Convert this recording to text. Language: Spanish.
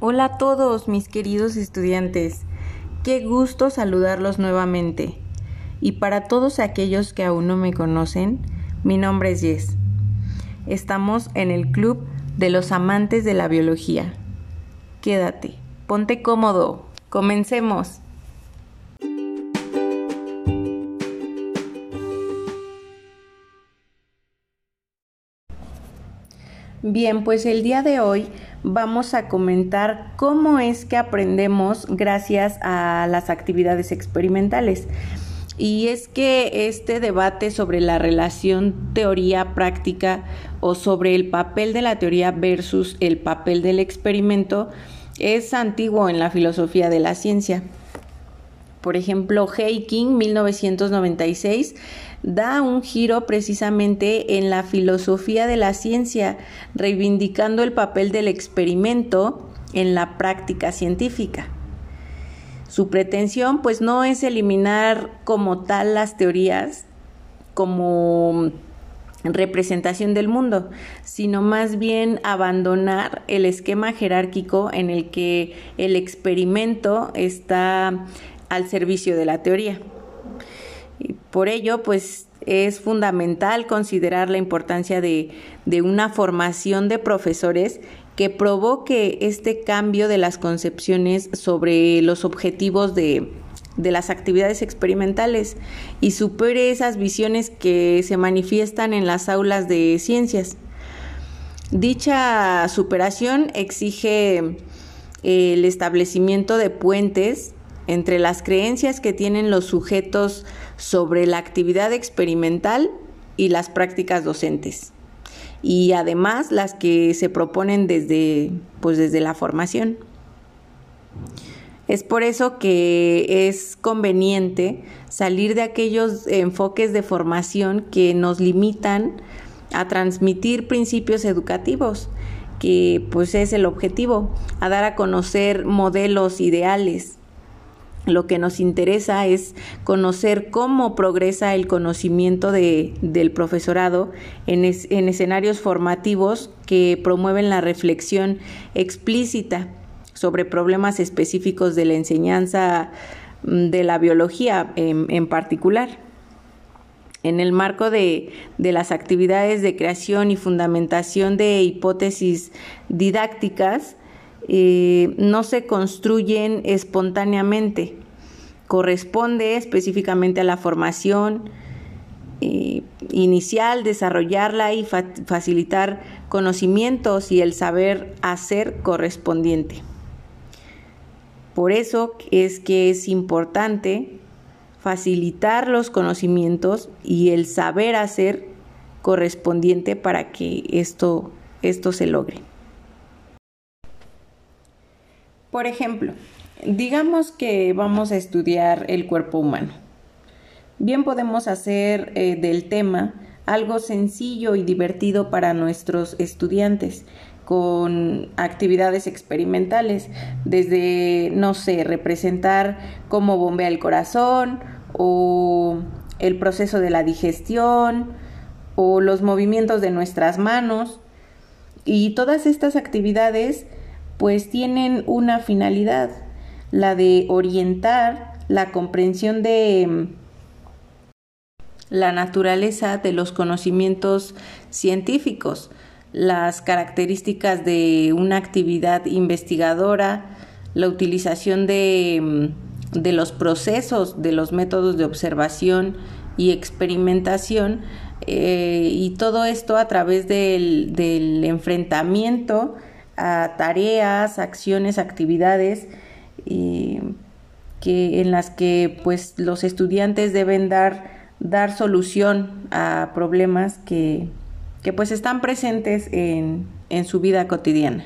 Hola a todos mis queridos estudiantes, qué gusto saludarlos nuevamente. Y para todos aquellos que aún no me conocen, mi nombre es Jess. Estamos en el Club de los Amantes de la Biología. Quédate, ponte cómodo, comencemos. Bien, pues el día de hoy vamos a comentar cómo es que aprendemos gracias a las actividades experimentales. Y es que este debate sobre la relación teoría-práctica o sobre el papel de la teoría versus el papel del experimento es antiguo en la filosofía de la ciencia. Por ejemplo, Heiking, 1996, da un giro precisamente en la filosofía de la ciencia, reivindicando el papel del experimento en la práctica científica. Su pretensión pues no es eliminar como tal las teorías como representación del mundo, sino más bien abandonar el esquema jerárquico en el que el experimento está al servicio de la teoría. Por ello, pues es fundamental considerar la importancia de, una formación de profesores que provoque este cambio de las concepciones sobre los objetivos de, de las actividades experimentales y supere esas visiones que se manifiestan en las aulas de ciencias. Dicha superación exige el establecimiento de puentes entre las creencias que tienen los sujetos sobre la actividad experimental y las prácticas docentes y además las que se proponen desde pues desde la formación. Es por eso que es conveniente salir de aquellos enfoques de formación que nos limitan a transmitir principios educativos, que pues es el objetivo, a dar a conocer modelos ideales, lo que nos interesa es conocer cómo progresa el conocimiento del profesorado en, en escenarios formativos que promueven la reflexión explícita sobre problemas específicos de la enseñanza mm, de la biología en, particular. En el marco de, las actividades de creación y fundamentación de hipótesis didácticas, eh, no se construyen espontáneamente. Corresponde específicamente a la formación eh, inicial, desarrollarla y facilitar conocimientos y el saber hacer correspondiente. Por eso es que es importante facilitar los conocimientos y el saber hacer correspondiente para que esto, esto se logre. Por ejemplo, digamos que vamos a estudiar el cuerpo humano. Bien podemos hacer eh, del tema algo sencillo y divertido para nuestros estudiantes con actividades experimentales, desde, no sé, representar cómo bombea el corazón o el proceso de la digestión o los movimientos de nuestras manos. Y todas estas actividades pues tienen una finalidad, la de orientar la comprensión de mm, la naturaleza de los conocimientos científicos, las características de una actividad investigadora, la utilización de, mm, de los procesos, de los métodos de observación y experimentación, eh, y todo esto a través del, del enfrentamiento a tareas, acciones, actividades que, en las que pues, los estudiantes deben dar, dar solución a problemas que, que pues están presentes en, en su vida cotidiana.